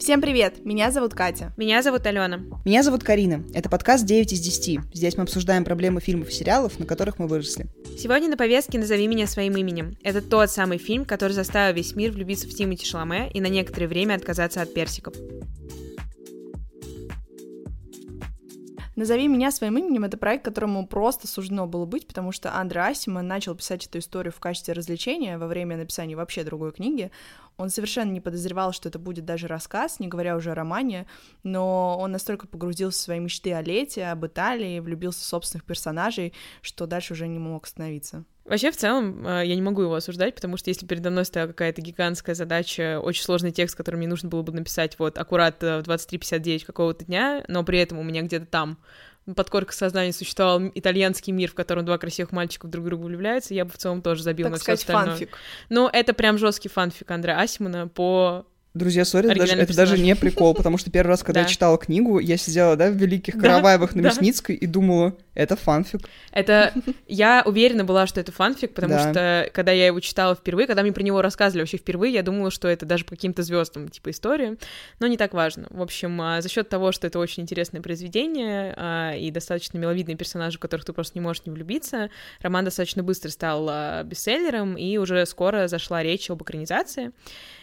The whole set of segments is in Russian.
Всем привет! Меня зовут Катя. Меня зовут Алена. Меня зовут Карина. Это подкаст 9 из 10. Здесь мы обсуждаем проблемы фильмов и сериалов, на которых мы выросли. Сегодня на повестке «Назови меня своим именем». Это тот самый фильм, который заставил весь мир влюбиться в Тимати Шаломе и на некоторое время отказаться от персиков. «Назови меня своим именем» — это проект, которому просто суждено было быть, потому что Андре Асима начал писать эту историю в качестве развлечения во время написания вообще другой книги. Он совершенно не подозревал, что это будет даже рассказ, не говоря уже о романе, но он настолько погрузился в свои мечты о лете, об Италии, влюбился в собственных персонажей, что дальше уже не мог остановиться. Вообще, в целом, э, я не могу его осуждать, потому что если передо мной стояла какая-то гигантская задача, очень сложный текст, который мне нужно было бы написать вот аккурат э, в 23.59 какого-то дня, но при этом у меня где-то там под коркой сознания существовал итальянский мир, в котором два красивых мальчика друг друга влюбляются, я бы в целом тоже забил так на сказать, все остальное. фанфик. Ну, это прям жесткий фанфик Андреа Асимона по Друзья, сори, это, даже, это даже не прикол, потому что первый раз, когда я читала книгу, я сидела, да, в Великих Да, Караваевых на да. Мясницкой и думала, это фанфик. Это я уверена была, что это фанфик, потому Да. что когда я его читала впервые, когда мне про него рассказывали вообще впервые, я думала, что это даже по каким-то звездам типа история, но не так важно. В общем, а, за счет того, что это очень интересное произведение а, и достаточно миловидные персонажи, в которых ты просто не можешь не влюбиться, роман достаточно быстро стал а, бестселлером, и уже скоро зашла речь об экранизации.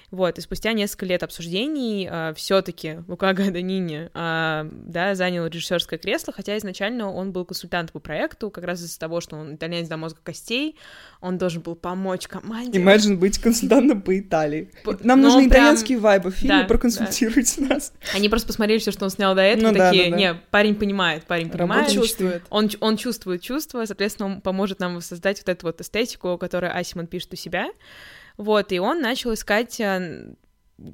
Вот, и спустя несколько лет обсуждений все-таки Лука Гаданини да, занял режиссерское кресло, хотя изначально он был консультантом по проекту, как раз из-за того, что он итальянец до мозга костей, он должен был помочь команде. Imagine быть консультантом по Италии. По- Нам но нужны прям- итальянские вайбы в фильме, Да, проконсультируйте нас. Они просто посмотрели все, что он снял до этого, Ну да, такие, да, да. не, парень понимает, парень понимает, Работа Чувствует. он, чувствует чувства, соответственно, он поможет нам воссоздать вот эту вот эстетику, которую Асимон пишет у себя. Вот, и он начал искать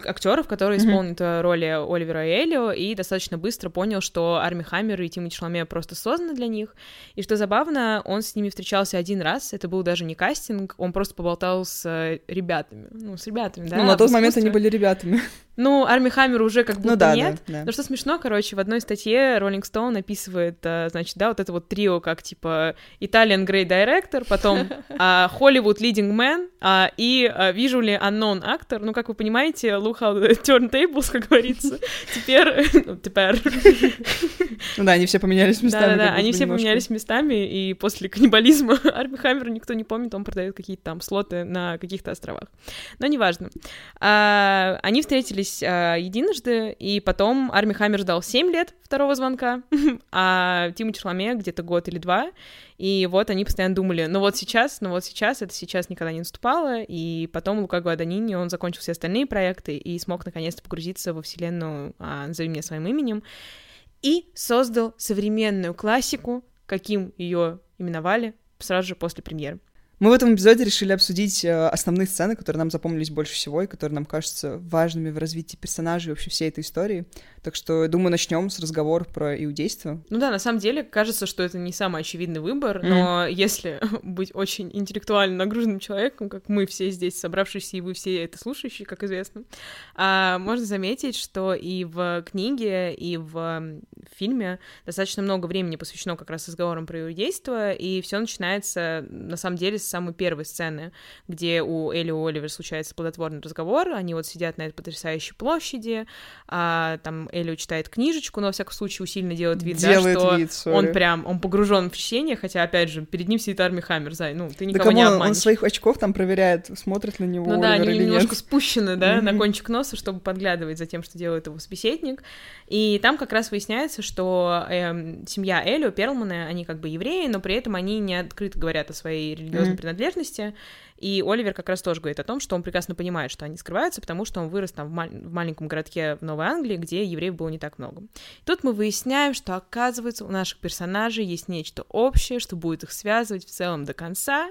актеров, которые исполнят э, роли Оливера и Элио, и достаточно быстро понял, что Арми Хаммер и Тимати Шаломе просто созданы для них. И что забавно, он с ними встречался один раз, это был даже не кастинг, он просто поболтал с э, ребятами, ну, с ребятами, да, ну, на тот момент они были ребятами. Ну, Арми Хаммер уже как будто Ну да, нет, да, да. но что смешно, короче, в одной статье Rolling Stone описывает, а, значит, да, вот это вот трио, как типа Italian Great Director, потом а, Hollywood Leading Man а, и а, Visually Unknown Actor. Ну, как вы понимаете, look how the turntables, как говорится. Теперь, ну, теперь, Ну да, они все поменялись местами. да-да-да, как они все немножко. поменялись местами, и после каннибализма Арми Хаммера никто не помнит, он продает какие-то там слоты на каких-то островах. Но неважно. А, они встретились а, единожды, и потом Арми Хаммер ждал 7 лет второго звонка, а Тимати Шаломе где-то год или два, и вот они постоянно думали, ну вот сейчас, ну вот сейчас, это сейчас никогда не наступало, и потом Лука Гуаданини, он закончил все остальные проекты и смог наконец-то погрузиться во вселенную а, «Назови меня своим именем», и создал современную классику, каким ее именовали сразу же после премьеры. Мы в этом эпизоде решили обсудить э, основные сцены, которые нам запомнились больше всего и которые нам кажутся важными в развитии персонажей и вообще всей этой истории. Так что, думаю, начнем с разговора про иудейство. Ну да, на самом деле кажется, что это не самый очевидный выбор, но если быть очень интеллектуально нагруженным человеком, как мы все здесь собравшиеся, и вы все это слушающие, как известно, а, можно заметить, что и в книге, и в фильме достаточно много времени посвящено как раз разговорам про иудейство, и все начинается, на самом деле, с самой первой сцены, где у Элли и у Оливера случается плодотворный разговор, они вот сидят на этой потрясающей площади, а, там Эллио читает книжечку, но, во всяком случае, усиленно делает вид, да, Делает что вид, сори. он прям, он погружен в чтение, хотя, опять же, перед ним сидит Арми Хаммер, Зай, ну, ты Да никого кому не он, он обманешь. своих очков там проверяет, смотрит на него Ну да, Оливер они немножко нет. спущены, да, на Мгм. кончик носа, чтобы подглядывать за тем, что делает его собеседник. И там как раз выясняется, что эм, семья Элио, Перлманы, они как бы евреи, но при этом они не открыто говорят о своей религиозной Мгм. Принадлежности. И Оливер как раз тоже говорит о том, что он прекрасно понимает, что они скрываются, потому что он вырос там в, маль- в маленьком городке в Новой Англии, где евреев было не так много. И тут мы выясняем, что, оказывается, у наших персонажей есть нечто общее, что будет их связывать в целом до конца.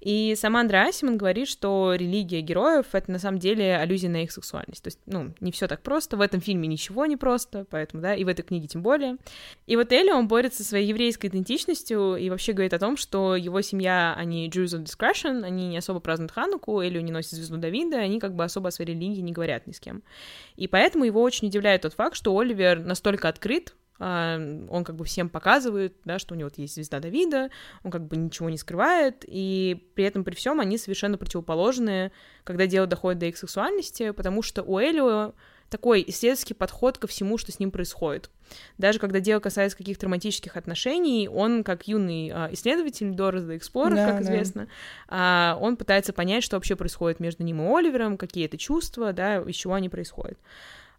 И сама Андреа Асимон говорит, что религия героев — это на самом деле аллюзия на их сексуальность. То есть, ну, не все так просто, в этом фильме ничего не просто, поэтому, да, и в этой книге тем более. И вот Элли, он борется со своей еврейской идентичностью и вообще говорит о том, что его семья, они Jews of Discretion, они не особо празднуют Хануку, Элли не носит звезду Давида, они как бы особо о своей религии не говорят ни с кем. И поэтому его очень удивляет тот факт, что Оливер настолько открыт, а, он как бы всем показывает, да, что у него вот есть звезда Давида, он как бы ничего не скрывает, и при этом при всем они совершенно противоположные, когда дело доходит до их сексуальности, потому что у Элио такой исследовательский подход ко всему, что с ним происходит. Даже когда дело касается каких-то романтических отношений, он, как юный э, исследователь, Дорос the Explorer, да, как известно, да. э, он пытается понять, что вообще происходит между ним и Оливером, какие это чувства, да, из чего они происходят.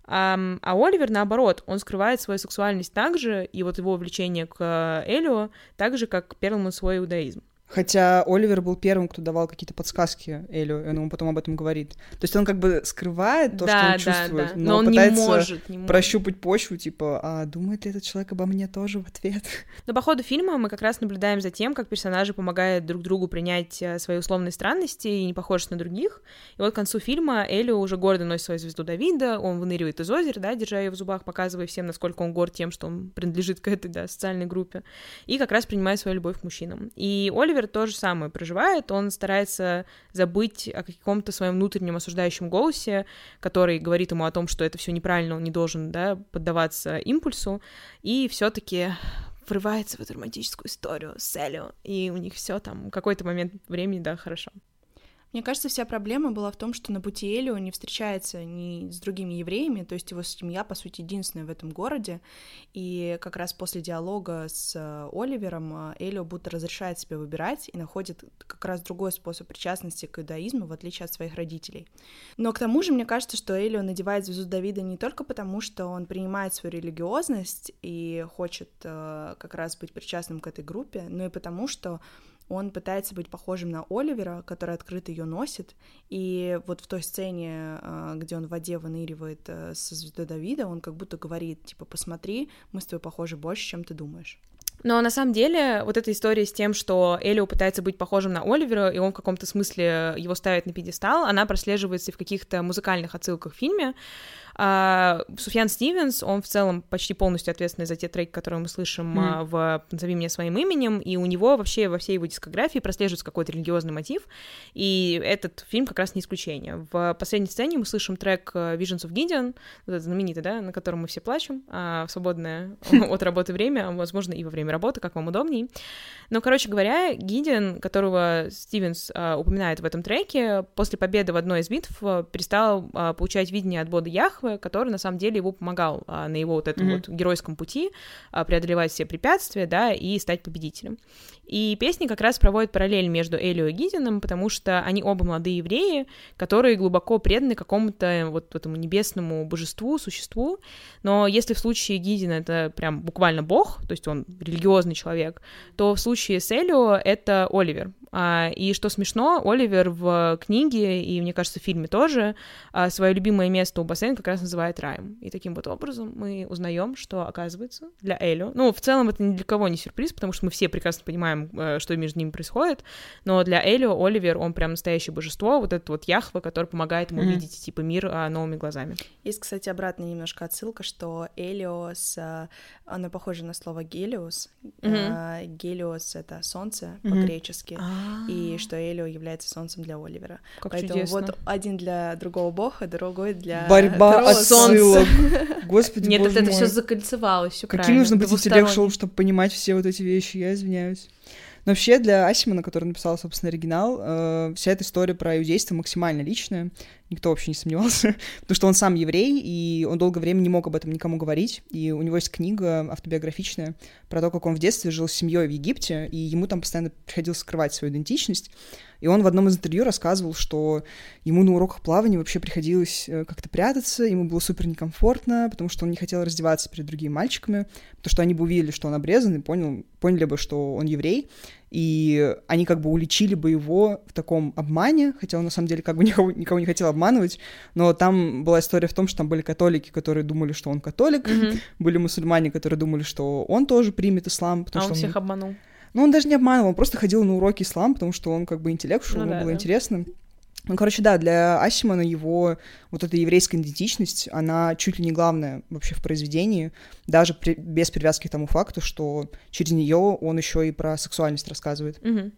А, а Оливер, наоборот, он скрывает свою сексуальность так же, и вот его влечение к Элио, так же, как Перлман свой иудаизм. Хотя Оливер был первым, кто давал какие-то подсказки Элю, и он ему потом об этом говорит. То есть он как бы скрывает то, да, что он чувствует, да, да. но, но он пытается не может, не может. прощупать почву, типа, а думает ли этот человек обо мне тоже в ответ? Но по ходу фильма мы как раз наблюдаем за тем, как персонажи помогают друг другу принять э, свои условные странности и не похожесть на других. И вот к концу фильма Элю уже гордо носит свою звезду Давида, он выныривает из озера, да, держа ее в зубах, показывая всем, насколько он горд тем, что он принадлежит к этой, да, социальной группе, и как раз принимает свою любовь к мужчинам. И Оливер Оливер то же самое проживает, он старается забыть о каком-то своем внутреннем осуждающем голосе, который говорит ему о том, что это все неправильно, он не должен, да, поддаваться импульсу, и все-таки врывается в эту романтическую историю с Элио, и у них все там какой-то момент времени, да, хорошо. Мне кажется, вся проблема была в том, что на пути Элио не встречается ни с другими евреями, то есть его семья, по сути, единственная в этом городе, и как раз после диалога с э, Оливером э, Элио будто разрешает себе выбирать и находит как раз другой способ причастности к иудаизму, в отличие от своих родителей. Но к тому же, мне кажется, что Элио надевает звезду Давида не только потому, что он принимает свою религиозность и хочет э, как раз быть причастным к этой группе, но и потому, что он пытается быть похожим на Оливера, который открыто ее носит, и вот в той сцене, а, где он в воде выныривает э, со звездой Давида, он как будто говорит, типа, посмотри, мы с тобой похожи больше, чем ты думаешь. Но на самом деле вот эта история с тем, что Элио пытается быть похожим на Оливера, и он в каком-то смысле его ставит на пьедестал, она прослеживается и в каких-то музыкальных отсылках в фильме. А, Суфьян Стивенс, он в целом почти полностью ответственный за те треки, которые мы слышим mm. в «Назови меня своим именем», и у него вообще во всей его дискографии прослеживается какой-то религиозный мотив, и этот фильм как раз не исключение. В последней сцене мы слышим трек э, Visions of Gideon, вот этот знаменитый, да, на котором мы все плачем, а в свободное от работы время, возможно, и во время работы, как вам удобней. Но, короче говоря, Гиден, которого Стивенс а, упоминает в этом треке, после победы в одной из битв а, перестал а, получать видение от Бода Яхвы, который на самом деле его помогал а, на его вот этом mm-hmm. вот геройском пути а, преодолевать все препятствия, да, и стать победителем. И песни как раз проводят параллель между Элио и Гидином, потому что они оба молодые евреи, которые глубоко преданы какому-то вот этому небесному божеству, существу. Но если в случае Гидина это прям буквально бог, то есть он религиозный человек, то в случае с Элио это Оливер. А, и что смешно, Оливер в книге и, мне кажется, в фильме тоже а, свое любимое место у бассейна как раз называет раем. И таким вот образом мы узнаем, что, оказывается, для Элио... Ну, в целом это ни для кого не сюрприз, потому что мы все прекрасно понимаем, э, что между ними происходит, но для Элио Оливер, он прям настоящее божество, вот этот вот Яхва, который помогает ему mm-hmm. видеть, типа, мир а, новыми глазами. Есть, кстати, обратная немножко отсылка, что Элиос, а, оно похоже на слово Гелиос. Mm-hmm. А, Гелиос — это солнце mm-hmm. по-гречески. Ah и что Элио является солнцем для Оливера. Как Поэтому чудесно. вот один для другого бога, другой для Борьба от солнца. Господи, Нет, это все закольцевалось, все Каким нужно быть интеллектуалом, чтобы понимать все вот эти вещи? Я извиняюсь. Но вообще для Асимана, который написал, собственно, оригинал, э, вся эта история про иудейство максимально личная. Никто вообще не сомневался, потому что он сам еврей, и он долгое время не мог об этом никому говорить. И у него есть книга автобиографичная про то, как он в детстве жил с семьей в Египте, и ему там постоянно приходилось скрывать свою идентичность. И он в одном из интервью рассказывал, что ему на уроках плавания вообще приходилось э, как-то прятаться, ему было супер некомфортно, потому что он не хотел раздеваться перед другими мальчиками, потому что они бы увидели, что он обрезан, и понял, поняли бы, что он еврей, и они как бы уличили бы его в таком обмане, хотя он на самом деле как бы никого, никого не хотел обманывать, но там была история в том, что там были католики, которые думали, что он католик, mm-hmm. были мусульмане, которые думали, что он тоже примет ислам, потому а что он всех обманул. Ну, он даже не обманывал, он просто ходил на уроки ислам, потому что он как бы интеллектуал, ну, ему да, было да. интересно. Ну, короче, да, для Асимана его вот эта еврейская идентичность, она чуть ли не главная вообще в произведении, даже при, без привязки к тому факту, что через нее он еще и про сексуальность рассказывает. Угу.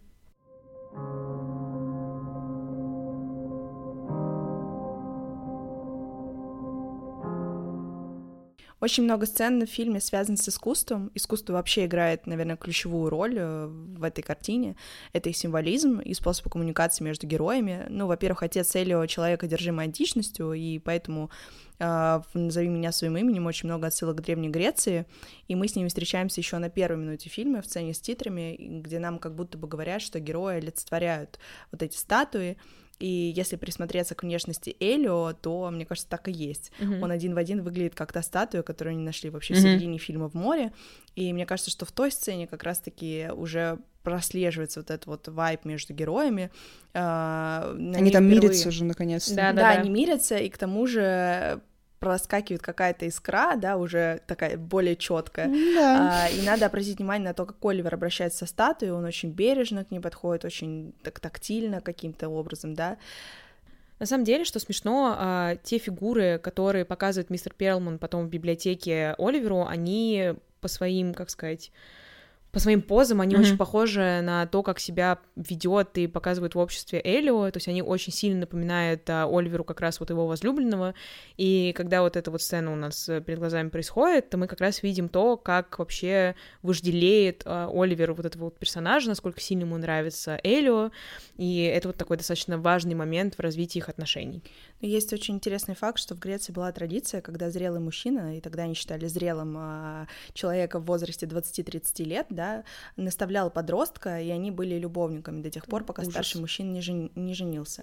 Очень много сцен в фильме связано с искусством. Искусство вообще играет, наверное, ключевую роль э, в этой картине. Это и символизм, и способ коммуникации между героями. Ну, во-первых, отец Элио — человек, одержимый античностью, и поэтому Uh, «Назови меня своим именем» очень много отсылок к Древней Греции, и мы с ними встречаемся еще на первой минуте фильма в сцене с титрами, где нам как будто бы говорят, что герои олицетворяют вот эти статуи, и если присмотреться к внешности Элио, то, мне кажется, так и есть. Mm-hmm. Он один в один выглядит как та статуя, которую они нашли вообще mm-hmm. в середине фильма в море. И мне кажется, что в той сцене как раз-таки уже прослеживается вот этот вот вайп между героями. Э, они там впервые... мирятся же наконец-то. Да, да, да, они мирятся, и к тому же проскакивает какая-то искра, да, уже такая более четкая. Да. А, и надо обратить внимание на то, как Оливер обращается со статуей, он очень бережно к ней подходит, очень так тактильно каким-то образом, да. На самом деле, что смешно, а, те фигуры, которые показывает мистер Перлман потом в библиотеке Оливеру, они по своим, как сказать, по своим позам они mm-hmm. очень похожи на то, как себя ведет и показывает в обществе Элио, то есть они очень сильно напоминают а, Оливеру как раз вот его возлюбленного, и когда вот эта вот сцена у нас э, перед глазами происходит, то мы как раз видим то, как вообще вожделеет а, Оливер вот этого вот персонажа, насколько сильно ему нравится Элио, и это вот такой достаточно важный момент в развитии их отношений. Есть очень интересный факт, что в Греции была традиция, когда зрелый мужчина, и тогда они считали зрелым а, человека в возрасте 20-30 лет, да, наставлял подростка, и они были любовниками до тех пор, пока Ужас. старший мужчина не, жен... не женился.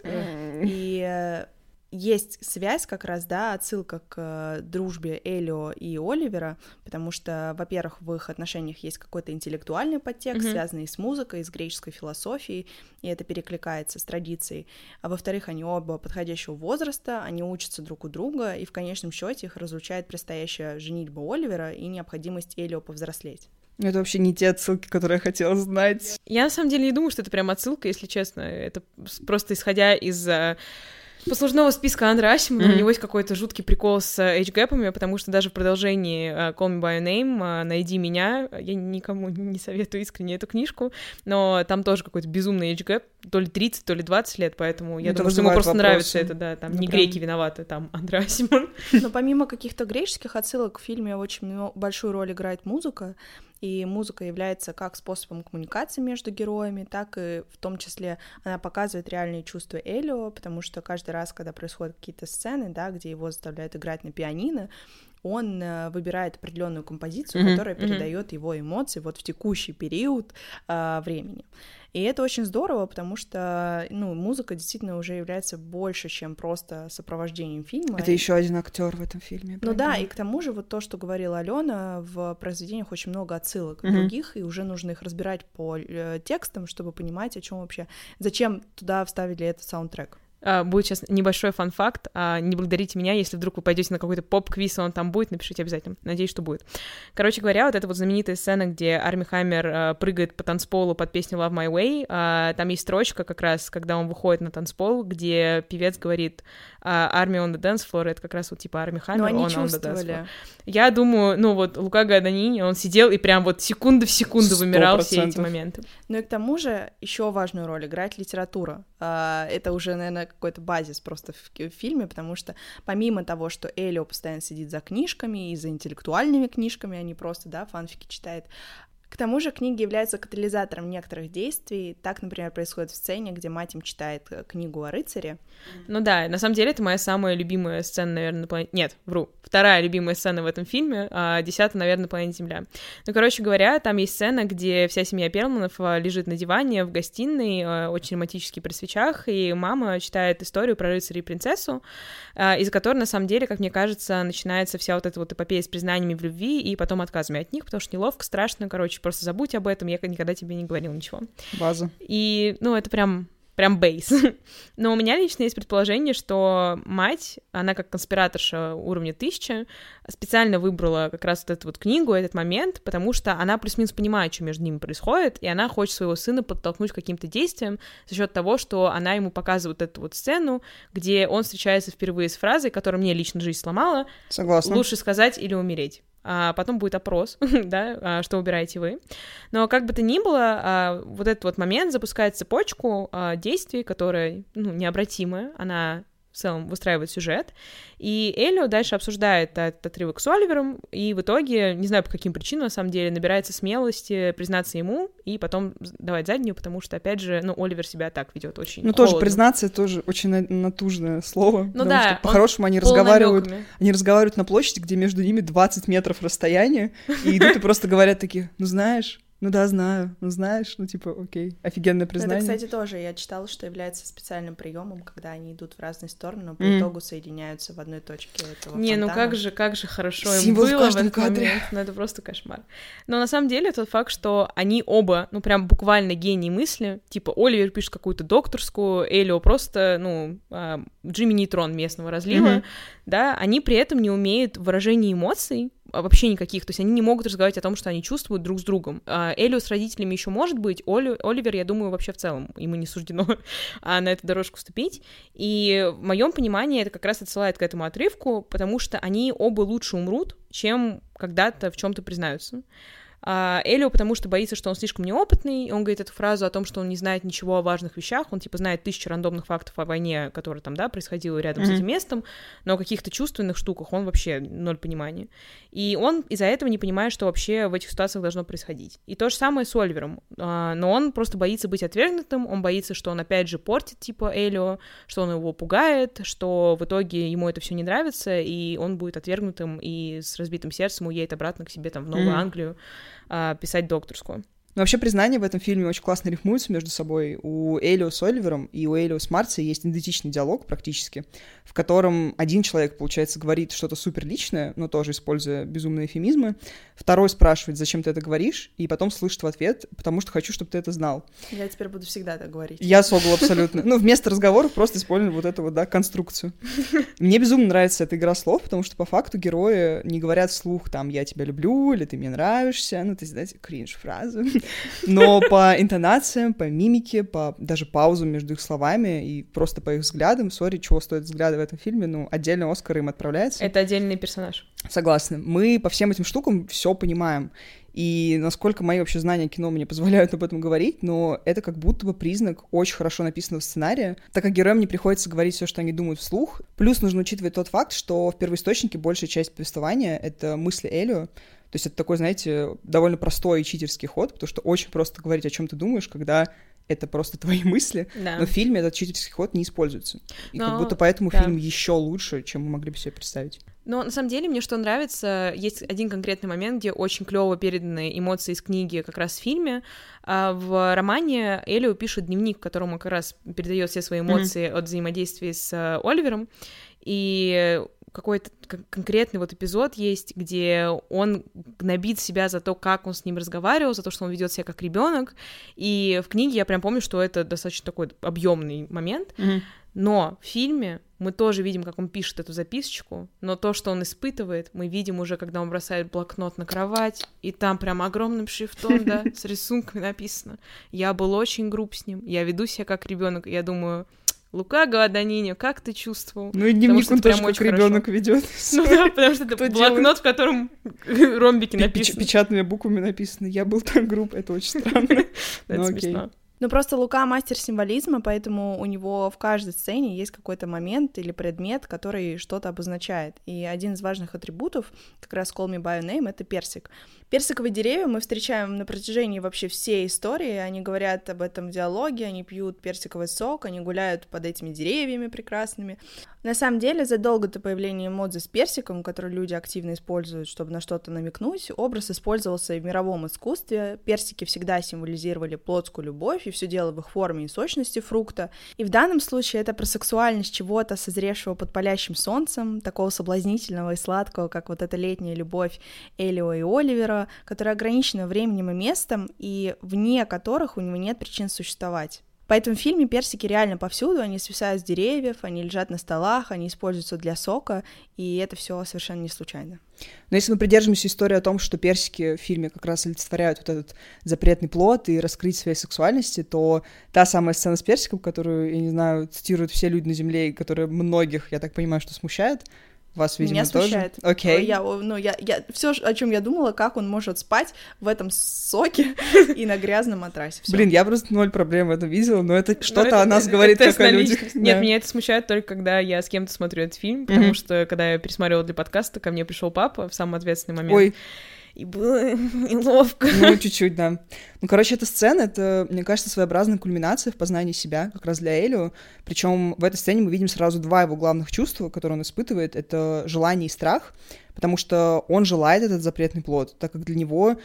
И э, есть связь как раз, да, отсылка к э, дружбе Элио и Оливера, потому что, во-первых, в их отношениях есть какой-то интеллектуальный подтекст, mm-hmm. связанный с музыкой, с греческой философией, и это перекликается с традицией. А во-вторых, они оба подходящего возраста, они учатся друг у друга, и в конечном счете их разлучает предстоящая женитьба Оливера и необходимость Элио повзрослеть. Это вообще не те отсылки, которые я хотела знать. Я на самом деле не думаю, что это прям отсылка, если честно. Это просто исходя из э, послужного списка Андре Асимана, mm-hmm. у него есть какой-то жуткий прикол с age gap ами, потому что даже в продолжении uh, Call Me By Your Name uh, «Найди меня», я никому не советую искренне эту книжку, но там тоже какой-то безумный age gap, то ли 30, то ли 20 лет, поэтому я это думаю, что ему просто вопросы. нравится это, да, там ну, не прям... греки виноваты, там Андре Асиман. Но помимо каких-то греческих отсылок в фильме очень большую роль играет музыка, и музыка является как способом коммуникации между героями, так и в том числе она показывает реальные чувства Элио, потому что каждый раз, когда происходят какие-то сцены, да, где его заставляют играть на пианино, он э, выбирает определенную композицию, mm-hmm. которая передает mm-hmm. его эмоции вот в текущий период э, времени. И это очень здорово, потому что, ну, музыка действительно уже является больше, чем просто сопровождением фильма. Это еще один актер в этом фильме. Ну да, и к тому же вот то, что говорила Алена, в произведениях очень много отсылок mm-hmm. других, и уже нужно их разбирать по э, текстам, чтобы понимать, о чем вообще, зачем туда вставили этот саундтрек. Uh, будет сейчас небольшой фан-факт. Uh, не благодарите меня, если вдруг вы пойдете на какой-то поп-квиз, он там будет, напишите обязательно. Надеюсь, что будет. Короче говоря, вот эта вот знаменитая сцена, где Арми Хаммер uh, прыгает по танцполу под песню Love My Way, там есть строчка как раз, когда он выходит на танцпол, где певец говорит Army on the Dance Floor, это как раз вот типа Арми Хаммер, он on the dance floor. Я думаю, ну вот Лука Гаданини, он сидел и прям вот секунду в секунду 100%. вымирал все эти моменты. Ну и к тому же еще важную роль играет литература. Это уже, наверное, какой-то базис просто в, в фильме, потому что помимо того, что Элио постоянно сидит за книжками и за интеллектуальными книжками, а не просто, да, фанфики читает, к тому же книги являются катализатором некоторых действий. Так, например, происходит в сцене, где мать им читает э, книгу о рыцаре. Ну да, на самом деле это моя самая любимая сцена, наверное, на планете... Нет, вру. Вторая любимая сцена в этом фильме, а десятая, наверное, на планете Земля. Ну, короче говоря, там есть сцена, где вся семья Перлманов а, лежит на диване в гостиной, а, очень романтически при свечах, и мама читает историю про рыцаря и принцессу, а, из которой, на самом деле, как мне кажется, начинается вся вот эта вот эпопея с признаниями в любви и потом отказами от них, потому что неловко, страшно, короче, короче, просто забудь об этом, я никогда тебе не говорил ничего. База. И, ну, это прям прям бейс. Но у меня лично есть предположение, что мать, она как конспираторша уровня тысяча, специально выбрала как раз вот эту вот книгу, этот момент, потому что она плюс-минус понимает, что между ними происходит, и она хочет своего сына подтолкнуть к каким-то действиям за счет того, что она ему показывает эту вот сцену, где он встречается впервые с фразой, которая мне лично жизнь сломала. Согласна. Лучше сказать или умереть а потом будет опрос, да, а, что выбираете вы. Но как бы то ни было, а, вот этот вот момент запускает цепочку а, действий, которая, ну, необратимая, она в целом выстраивает сюжет. И Элио дальше обсуждает этот отрывок с Оливером, и в итоге, не знаю по каким причинам, на самом деле, набирается смелости признаться ему и потом давать заднюю, потому что, опять же, ну, Оливер себя так ведет очень Ну, тоже признаться, тоже очень натужное слово. Ну да. По-хорошему они разговаривают, они разговаривают на площади, где между ними 20 метров расстояния, и идут и просто говорят такие, ну, знаешь, ну да, знаю, ну знаешь, ну типа, окей, офигенное признание. Это, кстати, тоже я читала, что является специальным приемом, когда они идут в разные стороны, но по mm. итогу соединяются в одной точке этого Не, фонтана. ну как же, как же хорошо Символ им было в, в этот кадре. момент, ну это просто кошмар. Но на самом деле тот факт, что они оба, ну прям буквально гении мысли, типа Оливер пишет какую-то докторскую, Элио просто, ну, а, Джимми Нейтрон местного разлива, mm-hmm. да, они при этом не умеют выражения эмоций, вообще никаких, то есть они не могут разговаривать о том, что они чувствуют друг с другом. А Элио с родителями еще может быть, Оли, Оливер, я думаю, вообще в целом ему не суждено а на эту дорожку вступить. И в моем понимании это как раз отсылает к этому отрывку, потому что они оба лучше умрут, чем когда-то в чем-то признаются. А Элио, потому что боится, что он слишком неопытный, и он говорит эту фразу о том, что он не знает ничего о важных вещах, он, типа, знает тысячу рандомных фактов о войне, которая там, да, происходила рядом mm-hmm. с этим местом, но о каких-то чувственных штуках он вообще ноль понимания. И он из-за этого не понимает, что вообще в этих ситуациях должно происходить. И то же самое с Оливером, а, но он просто боится быть отвергнутым, он боится, что он опять же портит, типа, Элио, что он его пугает, что в итоге ему это все не нравится, и он будет отвергнутым и с разбитым сердцем уедет обратно к себе там в Новую mm-hmm. Англию, писать докторскую. Но вообще признания в этом фильме очень классно рифмуются между собой. У Элио с Оливером и у Элио с Марси есть идентичный диалог практически, в котором один человек, получается, говорит что-то супер личное, но тоже используя безумные эфемизмы. Второй спрашивает, зачем ты это говоришь, и потом слышит в ответ, потому что хочу, чтобы ты это знал. Я теперь буду всегда так говорить. Я согла абсолютно. Ну, вместо разговоров просто используем вот эту вот, да, конструкцию. Мне безумно нравится эта игра слов, потому что по факту герои не говорят вслух там «я тебя люблю» или «ты мне нравишься», ну, есть, знаете, кринж-фразы. Но по интонациям, по мимике, по даже паузам между их словами и просто по их взглядам, сори, чего стоят взгляды в этом фильме, ну, отдельно Оскар им отправляется. Это отдельный персонаж. Согласна. Мы по всем этим штукам все понимаем. И насколько мои вообще знания кино мне позволяют об этом говорить, но это как будто бы признак очень хорошо написанного сценария, так как героям не приходится говорить все, что они думают вслух. Плюс нужно учитывать тот факт, что в первоисточнике большая часть повествования — это мысли Элио, то есть это такой, знаете, довольно простой и читерский ход, потому что очень просто говорить, о чем ты думаешь, когда это просто твои мысли, да. но в фильме этот читерский ход не используется. И но, как будто поэтому да. фильм еще лучше, чем мы могли бы себе представить. Но на самом деле мне что нравится, есть один конкретный момент, где очень клево переданы эмоции из книги как раз в фильме. А в романе Элио пишет дневник, в котором он как раз передает все свои эмоции mm-hmm. от взаимодействия с э, Оливером. И какой-то конкретный вот эпизод есть, где он гнобит себя за то, как он с ним разговаривал, за то, что он ведет себя как ребенок. И в книге я прям помню, что это достаточно такой объемный момент. Mm-hmm. Но в фильме мы тоже видим, как он пишет эту записочку, но то, что он испытывает, мы видим уже, когда он бросает блокнот на кровать, и там прям огромным шрифтом, да, с рисунками написано. Я был очень груб с ним, я веду себя как ребенок, я думаю, Лука Гладаниньо, как ты чувствовал? Ну и дневник он тоже как ребенок ведет. Ну да, потому что это блокнот, в котором ромбики написаны. Печатными буквами написано «Я был так груб», это очень странно. Это смешно. Ну, просто Лука мастер символизма, поэтому у него в каждой сцене есть какой-то момент или предмет, который что-то обозначает. И один из важных атрибутов, как раз Call Me By Your Name, — это персик. Персиковые деревья мы встречаем на протяжении вообще всей истории. Они говорят об этом в диалоге, они пьют персиковый сок, они гуляют под этими деревьями прекрасными. На самом деле, задолго до появления эмодзи с персиком, который люди активно используют, чтобы на что-то намекнуть, образ использовался и в мировом искусстве. Персики всегда символизировали плотскую любовь, и все дело в их форме и сочности фрукта. И в данном случае это про сексуальность чего-то, созревшего под палящим солнцем, такого соблазнительного и сладкого, как вот эта летняя любовь Элио и Оливера, которая ограничена временем и местом, и вне которых у него нет причин существовать. Поэтому в фильме персики реально повсюду, они свисают с деревьев, они лежат на столах, они используются для сока, и это все совершенно не случайно. Но если мы придерживаемся истории о том, что персики в фильме как раз олицетворяют вот этот запретный плод и раскрыть своей сексуальности, то та самая сцена с персиком, которую, я не знаю, цитируют все люди на Земле, и которая многих, я так понимаю, что смущает, Вас, видимо, Меня тоже? смущает. Окей. Я, ну, я, я, все, о чем я думала, как он может спать в этом соке и на грязном матрасе. Всё. Блин, я просто ноль проблем в этом видела, но это что-то это- о нас это говорит тест как о людях. Нет, Да. меня это смущает только когда я с кем-то смотрю этот фильм, потому Мгм. что когда я пересматривала для подкаста, ко мне пришел папа в самый ответственный момент. Ой, И было неловко. ну, чуть-чуть, да. Ну, короче, эта сцена, это, мне кажется, своеобразная кульминация в познании себя, как раз для Элио. Причем в этой сцене мы видим сразу два его главных чувства, которые он испытывает. Это желание и страх, потому что он желает этот запретный плод, так как для него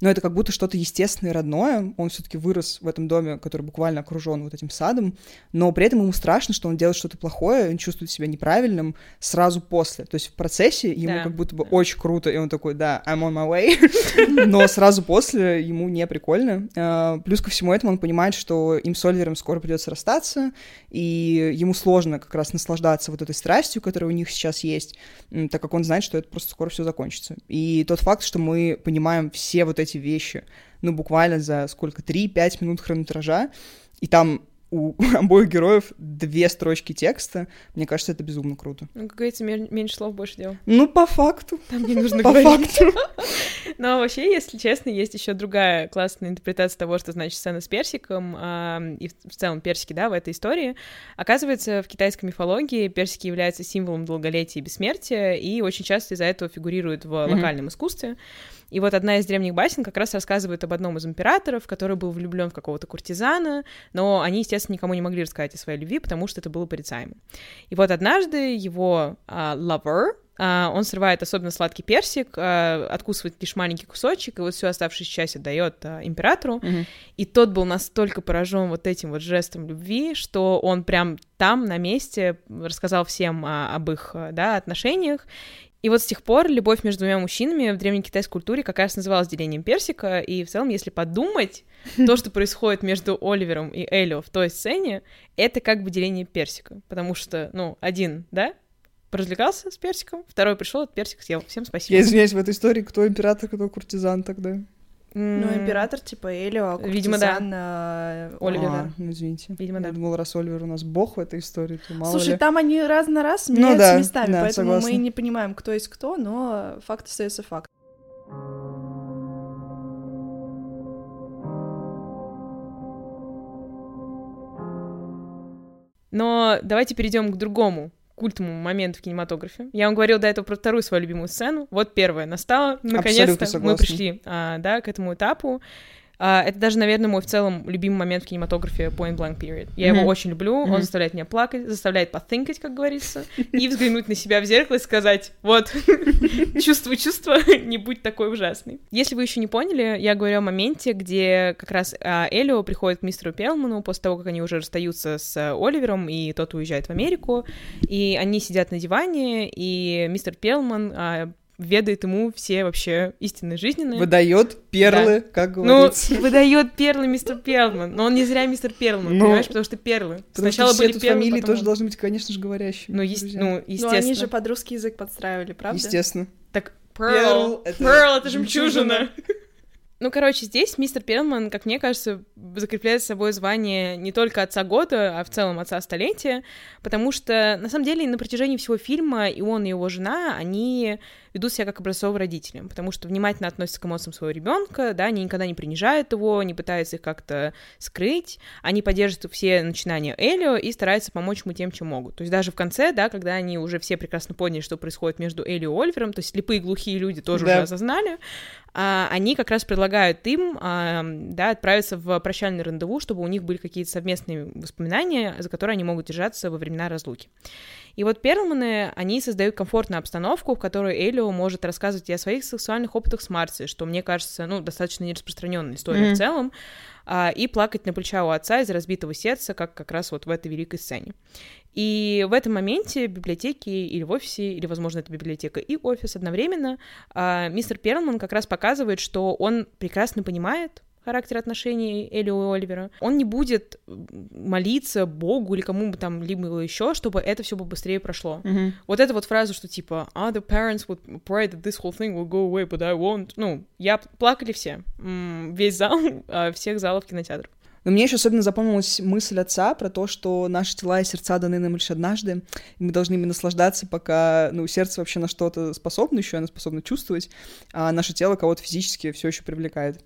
ну, это как будто что-то естественное и родное. Он все таки вырос в этом доме, который буквально окружен вот этим садом, но при этом ему страшно, что он делает что-то плохое, он чувствует себя неправильным сразу после. То есть в процессе ему Да, как будто бы очень круто, и он такой, да, I'm on my way, но сразу после ему не прикольно. А, Плюс ко всему этому он понимает, что им с Оливером скоро придется расстаться, и ему сложно как раз наслаждаться вот этой страстью, которая у них сейчас есть, так как он знает, что это просто скоро все закончится. И тот факт, что мы понимаем все вот эти вещи, ну, буквально за сколько, 3-5 минут хронометража, и там у обоих героев две строчки текста, мне кажется, это безумно круто. Ну, как говорится, меньше слов, больше дел. Ну, по факту, Там не нужно по говорить. факту. Но вообще, если честно, есть еще другая классная интерпретация того, что значит сцена с персиком, а, и в целом персики, да, в этой истории. Оказывается, в китайской мифологии персики являются символом долголетия и бессмертия, и очень часто из-за этого фигурируют в Мгм. локальном искусстве. И вот одна из древних басен как раз рассказывает об одном из императоров, который был влюблен в какого-то куртизана, но они, естественно, никому не могли рассказать о своей любви, потому что это было порицаемо. И вот однажды его а, lover, а, он срывает особенно сладкий персик, а, откусывает лишь маленький кусочек, и вот всю оставшуюся часть отдает а, императору. Мгм. И тот был настолько поражен вот этим вот жестом любви, что он прям там, на месте, рассказал всем а, об их а, да, отношениях. И вот с тех пор любовь между двумя мужчинами в древней китайской культуре как раз называлась делением персика, и в целом, если подумать, то, что происходит между Оливером и Элио в той сцене, это как бы деление персика, потому что, ну, один, да, поразвлекался с персиком, второй пришел, этот персик съел. Всем спасибо. Я извиняюсь, в этой истории кто император, кто куртизан тогда? Ну, император типа Элио, а Видимо, да. а, Оливер. А, ну, извините. Видимо, Я да. думала, раз Оливер у нас бог в этой истории, то мало Слушай, ли. там они раз на раз Ну меняются да, местами, да, поэтому согласна. мы не понимаем, кто есть кто, но факт остается факт. Но давайте перейдем к другому культовому моменту в кинематографе. Я вам говорила до этого про вторую свою любимую сцену. Вот первая настала. Наконец-то мы пришли а, да, к этому этапу. А, это даже, наверное, мой в целом любимый момент в кинематографе Point Blank Period. Я его Мгм. очень люблю. Он Мгм. заставляет меня плакать, заставляет поthинкать, как говорится, и взглянуть на себя в зеркало и сказать, вот, чувствуй чувство, не будь такой ужасный. Если вы еще не поняли, я говорю о моменте, где как раз а, Элио приходит к мистеру Пелману после того, как они уже расстаются с а, Оливером, и тот уезжает в Америку, и они сидят на диване, и мистер Пелман а, ведает ему все вообще истины жизненные. Выдает перлы, как Ну, говорится. выдает перлы мистер Перлман. Но он не зря мистер Перлман, Ну, понимаешь, потому что перлы. Потому Сначала что все были тут перлы, фамилии потом тоже должны быть, конечно же, говорящими. Ну, есть, друзья. ну, Ну, естественно. они же под русский язык подстраивали, правда? Естественно. Так, Перл Pearl, — это Pearl — это жемчужина. Ну, короче, здесь мистер Перлман, как мне кажется, закрепляет за собой звание не только отца года, а в целом отца столетия, потому что, на самом деле, на протяжении всего фильма и он, и его жена, они ведут себя как образцовые родители, потому что внимательно относятся к эмоциям своего ребенка, да, они никогда не принижают его, не пытаются их как-то скрыть, они поддерживают все начинания Элио и стараются помочь ему тем, чем могут. То есть даже в конце, да, когда они уже все прекрасно поняли, что происходит между Элио и Оливером, то есть слепые и глухие люди тоже Да. уже осознали, а, они как раз предлагают им, а, да, отправиться в прощальный рандеву, чтобы у них были какие-то совместные воспоминания, за которые они могут держаться во времена разлуки. И вот Перлманы, они создают комфортную обстановку, в которой Элио может рассказывать и о своих сексуальных опытах с Марси, что, мне кажется, ну, достаточно нераспространенная история Мгм. в целом, а, и плакать на плеча у отца из-за разбитого сердца, как как раз вот в этой великой сцене. И в этом моменте в библиотеке или в офисе, или, возможно, это библиотека и офис одновременно, а, мистер Перлман как раз показывает, что он прекрасно понимает характер отношений Элио и Оливера. Он не будет молиться Богу или кому бы там либо еще, чтобы это все побыстрее прошло. Мгм. Вот эта вот фраза, что типа «Other parents would pray that this whole thing will go away, but I won't». Ну, я плакали все. Весь зал, а, всех залов кинотеатров. Но мне еще особенно запомнилась мысль отца про то, что наши тела и сердца даны нам лишь однажды, и мы должны ими наслаждаться, пока, ну, сердце вообще на что-то способно еще, оно способно чувствовать, а наше тело кого-то физически все еще привлекает.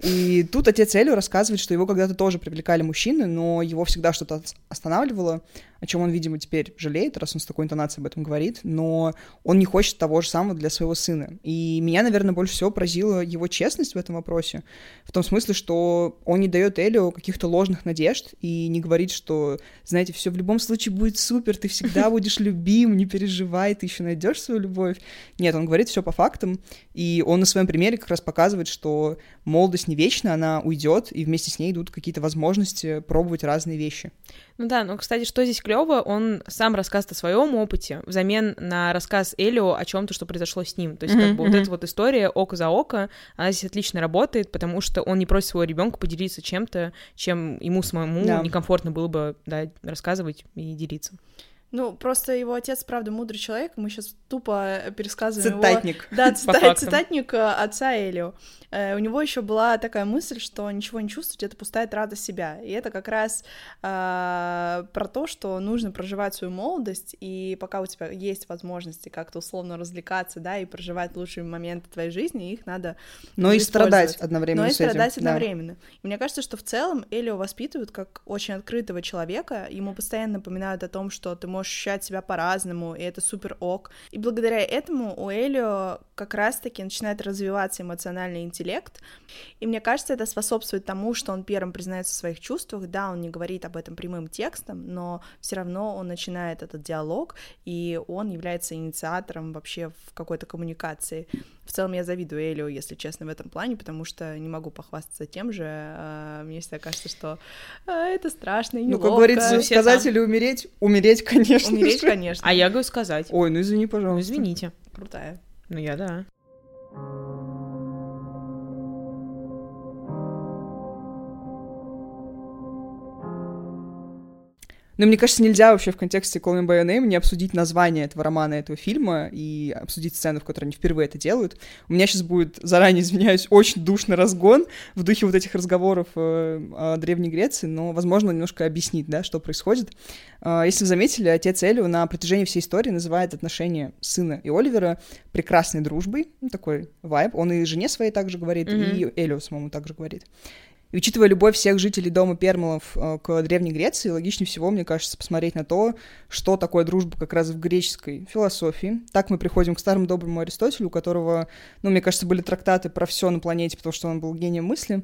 И тут отец Элю рассказывает, что его когда-то тоже привлекали мужчины, но его всегда что-то останавливало, о чем он, видимо, теперь жалеет, раз он с такой интонацией об этом говорит, но он не хочет того же самого для своего сына. И меня, наверное, больше всего поразила его честность в этом вопросе, в том смысле, что он не дает Элю каких-то ложных надежд и не говорит, что, знаете, все в любом случае будет супер, ты всегда будешь любим, не переживай, ты еще найдешь свою любовь. Нет, он говорит все по фактам, и он на своем примере как раз показывает, что молодость не вечна, она уйдет, и вместе с ней идут какие-то возможности пробовать разные вещи. Ну да, но, кстати, что здесь клево, он сам рассказывает о своем опыте взамен на рассказ Элио о чем-то, что произошло с ним. То есть, mm-hmm, как бы mm-hmm. вот эта вот история око за око, она здесь отлично работает, потому что он не просит своего ребенка поделиться чем-то, чем ему самому yeah. некомфортно было бы да, рассказывать и делиться. Ну, просто его отец, правда, мудрый человек, мы сейчас тупо пересказываем Цитатник. его... Да, цита... цитатник э, отца Элио. Э, у него еще была такая мысль, что ничего не чувствовать — это пустая трата себя. И это как раз э, про то, что нужно проживать свою молодость, и пока у тебя есть возможности как-то условно развлекаться, да, и проживать лучшие моменты твоей жизни, их надо Но и страдать одновременно Но и страдать этим. одновременно. Да. И мне кажется, что в целом Элио воспитывают как очень открытого человека, ему постоянно напоминают о том, что ты можешь ощущать себя по-разному, и это супер ок. И благодаря этому у Элио как раз-таки начинает развиваться эмоциональный интеллект, и мне кажется, это способствует тому, что он первым признается в своих чувствах, да, он не говорит об этом прямым текстом, но все равно он начинает этот диалог, и он является инициатором вообще в какой-то коммуникации. В целом я завидую Элио, если честно, в этом плане, потому что не могу похвастаться тем же. А, мне всегда кажется, что а, это страшно и неловко. Ну, как говорится, сказать или умереть? Умереть, конечно. Умереть, конечно. А я говорю сказать. Ой, ну извини, пожалуйста. Ну, извините. Крутая. Ну, я да. Но мне кажется, нельзя вообще в контексте Call Me By Your Name не обсудить название этого романа, этого фильма и обсудить сцену, в которой они впервые это делают. У меня сейчас будет, заранее извиняюсь, очень душный разгон в духе вот этих разговоров э, о Древней Греции, но, возможно, немножко объяснить, да, что происходит. Э, если вы заметили, отец Элио на протяжении всей истории называет отношения сына и Оливера прекрасной дружбой, ну, такой вайб. Он и жене своей также говорит, mm-hmm. и Элио самому также говорит. И учитывая любовь всех жителей дома Пермалов э, к Древней Греции, логичнее всего, мне кажется, посмотреть на то, что такое дружба как раз в греческой философии. Так мы приходим к старому доброму Аристотелю, у которого, ну, мне кажется, были трактаты про все на планете, потому что он был гением мысли.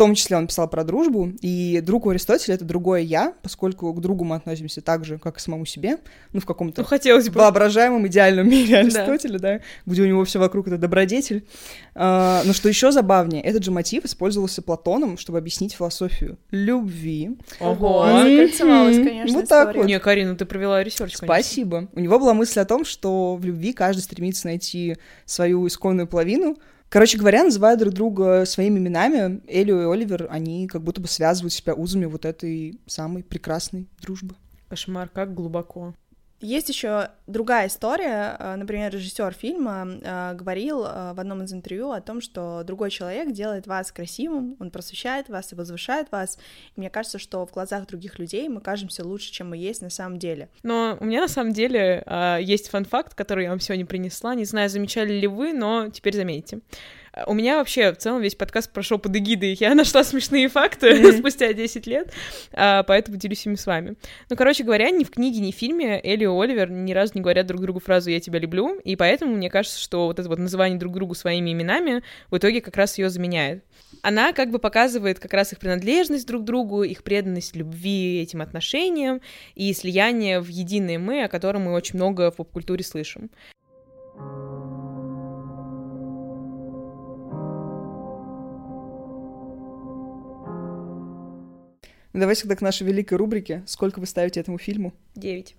В том числе он писал про дружбу. И друг у Аристотеля — это другое «я», поскольку к другу мы относимся так же, как и к самому себе, ну, в каком-то ну, хотелось бы. воображаемом идеальном мире Аристотеля, да. да, где у него все вокруг — это добродетель. А, но что еще забавнее, этот же мотив использовался Платоном, чтобы объяснить философию любви. Ого, закольцевалась, конечно, Вот так вот. Не, Карина, ты провела research, Спасибо. У него была мысль о том, что в любви каждый стремится найти свою исконную половину, Короче говоря, называя друг друга своими именами, Элио и Оливер, они как будто бы связывают себя узами вот этой самой прекрасной дружбы. Кошмар, как глубоко. Есть еще другая история. Э, например, режиссер фильма э, говорил э, в одном из интервью о том, что другой человек делает вас красивым, он просвещает вас и возвышает вас. И мне кажется, что в глазах других людей мы кажемся лучше, чем мы есть на самом деле. Но у меня на самом деле есть фан-факт, который я вам сегодня принесла. Не знаю, замечали ли вы, но теперь заметите. У меня вообще в целом весь подкаст прошел под эгидой. Я нашла смешные факты mm-hmm. спустя 10 лет, а, поэтому делюсь ими с вами. Ну, короче говоря, ни в книге, ни в фильме Элли и Оливер ни разу не говорят друг другу фразу «я тебя люблю», и поэтому мне кажется, что вот это вот называние друг другу своими именами в итоге как раз ее заменяет. Она как бы показывает как раз их принадлежность друг другу, их преданность любви этим отношениям и слияние в единое «мы», о котором мы очень много в поп-культуре слышим. Ну, давай тогда к нашей великой рубрике. Сколько вы ставите этому фильму? Девять.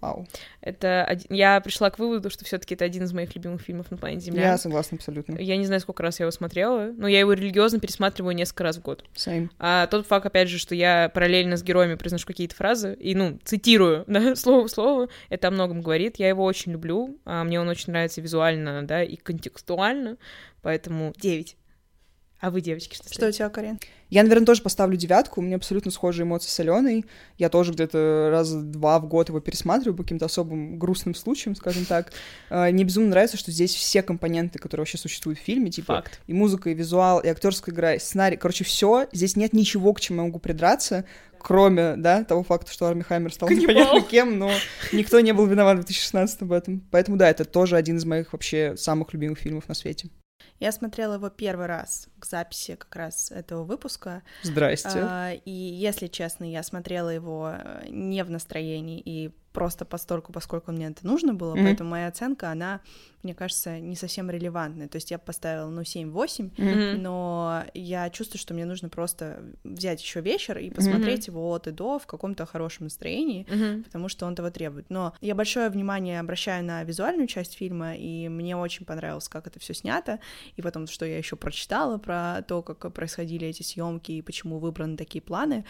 Вау. Это один... я пришла к выводу, что все-таки это один из моих любимых фильмов на планете Земля. Я согласна абсолютно. Я не знаю, сколько раз я его смотрела, но я его религиозно пересматриваю несколько раз в год. Same. А тот факт, опять же, что я параллельно с героями произношу какие-то фразы и, ну, цитирую, да, слово в слово, это о многом говорит. Я его очень люблю, а мне он очень нравится визуально, да, и контекстуально, поэтому девять. А вы, девочки, что Что у тебя, Карин? Я, наверное, тоже поставлю девятку. У меня абсолютно схожие эмоции с Аленой. Я тоже где-то раз два в год его пересматриваю по каким-то особым грустным случаям, скажем так. А, мне безумно нравится, что здесь все компоненты, которые вообще существуют в фильме, типа Факт. и музыка, и визуал, и актерская игра, и сценарий, короче, все. Здесь нет ничего, к чему я могу придраться, кроме, да, того факта, что Арми Хаммер стал Каннибал. непонятно кем, но никто не был виноват в 2016 в этом. Поэтому, да, это тоже один из моих вообще самых любимых фильмов на свете. Я смотрела его первый раз к записи как раз этого выпуска. Здрасте. А, и, если честно, я смотрела его э, не в настроении и просто постольку, поскольку мне это нужно было, Мгм. поэтому моя оценка, она, мне кажется, не совсем релевантная. То есть я поставила, ну, 7-8, Мгм. но я чувствую, что мне нужно просто взять еще вечер и посмотреть его от и до в каком-то хорошем настроении, Мгм. потому что он того требует. Но я большое внимание обращаю на визуальную часть фильма, и мне очень понравилось, как это все снято, и потом, что я еще прочитала про то, как происходили эти съемки и почему выбраны такие планы.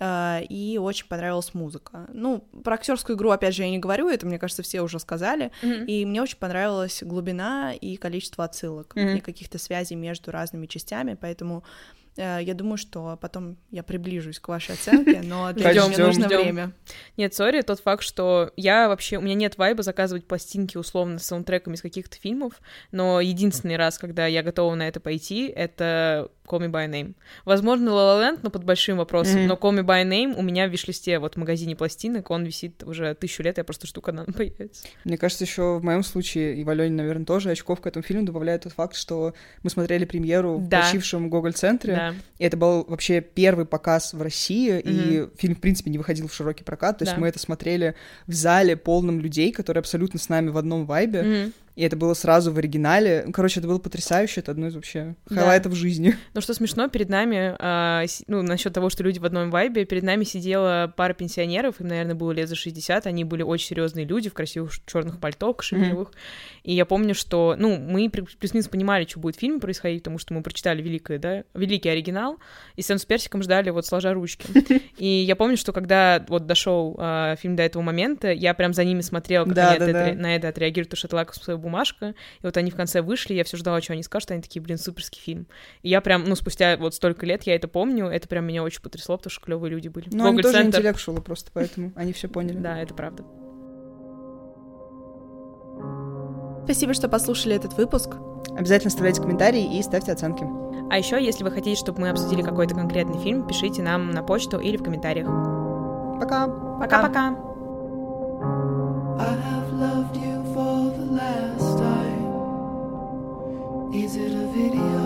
А, и очень понравилась музыка. Ну, про актерскую игру, опять же, я не говорю, это, мне кажется, все уже сказали, Мгм. и мне очень понравилась глубина и количество отсылок Мгм. и каких-то связей между разными частями, поэтому я думаю, что потом я приближусь к вашей оценке, но для этого мне нужно ждём. время. Нет, сори, тот факт, что я вообще... У меня нет вайба заказывать пластинки условно с саундтреками из каких-то фильмов, но единственный раз, когда я готова на это пойти, это Call Me By Name. Возможно, La La Land, но под большим вопросом, Мгм. но Call Me By Name у меня в виш-листе вот в магазине пластинок, он висит уже тысячу лет, я просто жду, когда он появится. Мне кажется, еще в моем случае, и в Алене, наверное, тоже очков к этому фильму добавляет тот факт, что мы смотрели премьеру в Да. почившем Гоголь-центре, Да. И это был вообще первый показ в России, и фильм, в принципе, не выходил в широкий прокат, то есть Да. мы это смотрели в зале полном людей, которые абсолютно с нами в одном вайбе, Мгм. И это было сразу в оригинале. Ну, Короче, это было потрясающе, это одно из вообще Да. highlight ов жизни. Ну что смешно, перед нами, а, ну, насчет того, что люди в одном вайбе, перед нами сидела пара пенсионеров, им, наверное, было лет за 60, они были очень серьезные люди в красивых черных пальто, кашемировых. И я помню, что, ну, мы плюс-минус понимали, что будет в фильме происходить, потому что мы прочитали великое, да, великий оригинал, и сцену с персиком ждали вот сложа ручки. И я помню, что когда вот дошел а, фильм до этого момента, я прям за ними смотрела, как Да, они да, это- да. на это отреагируют, потому что это лакмусовая бумажка. И вот они в конце вышли, я все ждала, что они скажут, они такие, блин, суперский фильм. И я прям, ну, спустя вот столько лет я это помню, это прям меня очень потрясло, потому что клевые люди были. Но они тоже интеллектуалы просто, поэтому они все поняли. Да, это правда. Спасибо, что послушали этот выпуск. Обязательно оставляйте комментарии и ставьте оценки. А еще, если вы хотите, чтобы мы обсудили какой-то конкретный фильм, пишите нам на почту или в комментариях. Пока! Пока-пока! I have loved you last time. Is it a video?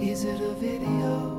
Is it a video?